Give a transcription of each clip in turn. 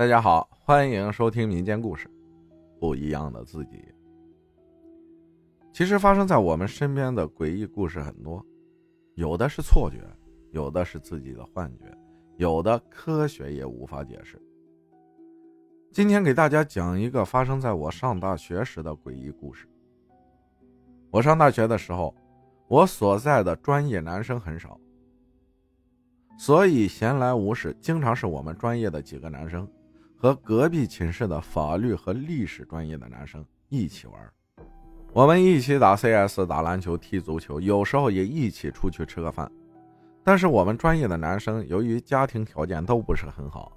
大家好，欢迎收听民间故事《不一样的自己》。其实发生在我们身边的诡异故事很多，有的是错觉，有的是自己的幻觉，有的科学也无法解释。今天给大家讲一个发生在我上大学时的诡异故事。我上大学的时候，我所在的专业男生很少，所以闲来无事，经常是我们专业的几个男生。和隔壁寝室的法律和历史专业的男生一起玩，我们一起打 CS、打篮球、踢足球，有时候也一起出去吃个饭。但是我们专业的男生由于家庭条件都不是很好，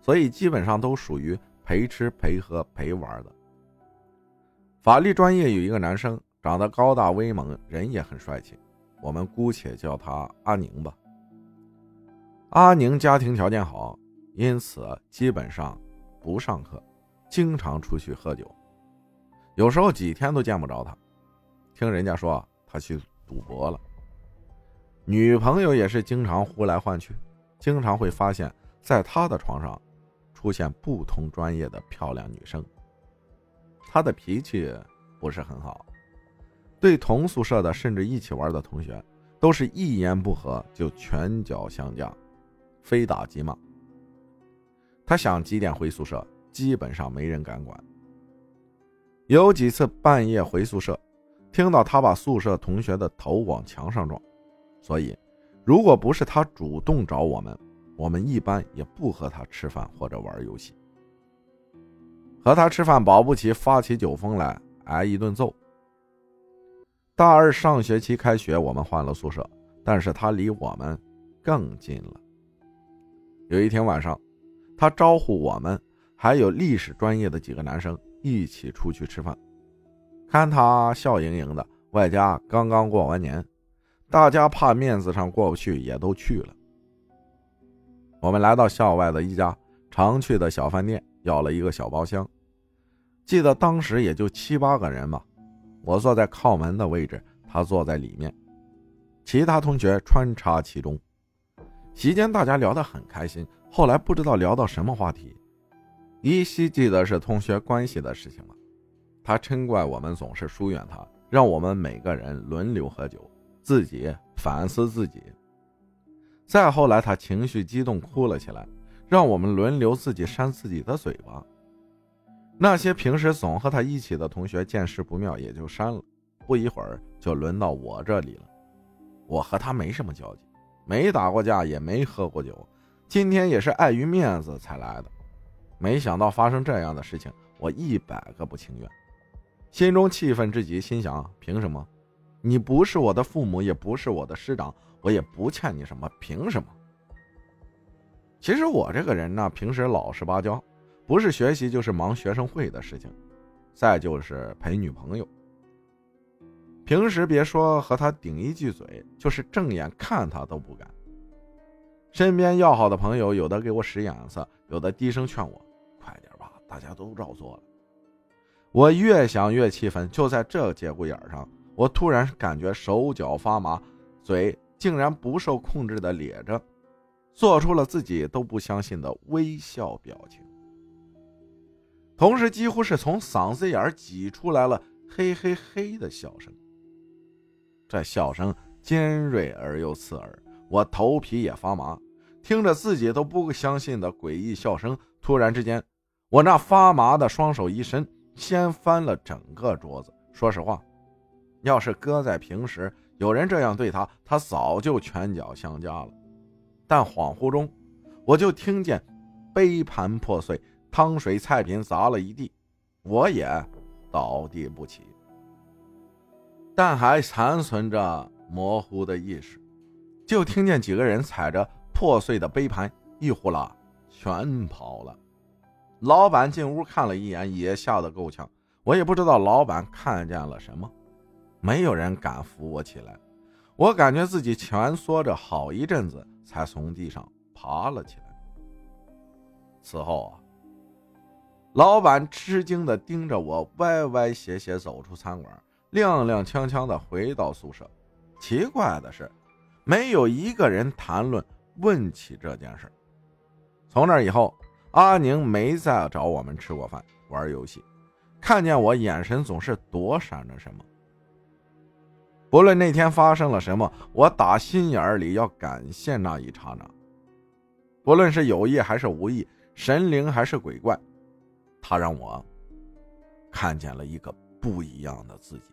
所以基本上都属于陪吃陪喝陪玩的。法律专业有一个男生，长得高大威猛，人也很帅气，我们姑且叫他阿宁吧。阿宁家庭条件好，因此基本上。不上课，经常出去喝酒，有时候几天都见不着他。听人家说他去赌博了。女朋友也是经常呼来唤去，经常会发现在他的床上出现不同专业的漂亮女生。他的脾气不是很好，对同宿舍的甚至一起玩的同学，都是一言不合就拳脚相加，非打即骂。他想几点回宿舍，基本上没人敢管。有几次半夜回宿舍，听到他把宿舍同学的头往墙上撞，所以如果不是他主动找我们，我们一般也不和他吃饭或者玩游戏。和他吃饭保不齐发起酒疯来，挨一顿揍。大二上学期开学，我们换了宿舍，但是他离我们更近了。有一天晚上。他招呼我们，还有历史专业的几个男生一起出去吃饭。看他笑盈盈的，外加刚刚过完年，大家怕面子上过不去，也都去了。我们来到校外的一家常去的小饭店，要了一个小包厢。记得当时也就七八个人吧，我坐在靠门的位置，他坐在里面，其他同学穿插其中。席间大家聊得很开心。后来不知道聊到什么话题，依稀记得是同学关系的事情了。他嗔怪我们总是疏远他，让我们每个人轮流喝酒，自己反思自己。再后来，他情绪激动哭了起来，让我们轮流自己扇自己的嘴巴。那些平时总和他一起的同学见势不妙，也就删了。不一会儿就轮到我这里了。我和他没什么交集，没打过架，也没喝过酒。今天也是碍于面子才来的，没想到发生这样的事情，我一百个不情愿，心中气愤至极，心想：凭什么？你不是我的父母，也不是我的师长，我也不欠你什么，凭什么？其实我这个人呢，平时老实巴交，不是学习就是忙学生会的事情，再就是陪女朋友。平时别说和他顶一句嘴，就是正眼看他都不敢。身边要好的朋友，有的给我使眼色，有的低声劝我：“快点吧，大家都照做了。”我越想越气愤，就在这节骨眼上，我突然感觉手脚发麻，嘴竟然不受控制的咧着，做出了自己都不相信的微笑表情，同时几乎是从嗓子眼挤出来了“嘿嘿嘿”的笑声。这笑声尖锐而又刺耳。我头皮也发麻，听着自己都不相信的诡异笑声。突然之间，我那发麻的双手一伸，掀翻了整个桌子。说实话，要是搁在平时，有人这样对他，他早就拳脚相加了。但恍惚中，我就听见杯盘破碎，汤水菜品砸了一地，我也倒地不起，但还残存着模糊的意识。就听见几个人踩着破碎的杯盘一呼啦全跑了。老板进屋看了一眼，也吓得够呛。我也不知道老板看见了什么，没有人敢扶我起来。我感觉自己蜷缩着好一阵子，才从地上爬了起来。此后啊，老板吃惊地盯着我，歪歪斜斜走出餐馆，踉踉跄跄地回到宿舍。奇怪的是。没有一个人谈论问起这件事从那以后，阿宁没再找我们吃过饭、玩游戏，看见我眼神总是躲闪着什么。不论那天发生了什么，我打心眼里要感谢那一刹那。不论是有意还是无意，神灵还是鬼怪，他让我看见了一个不一样的自己。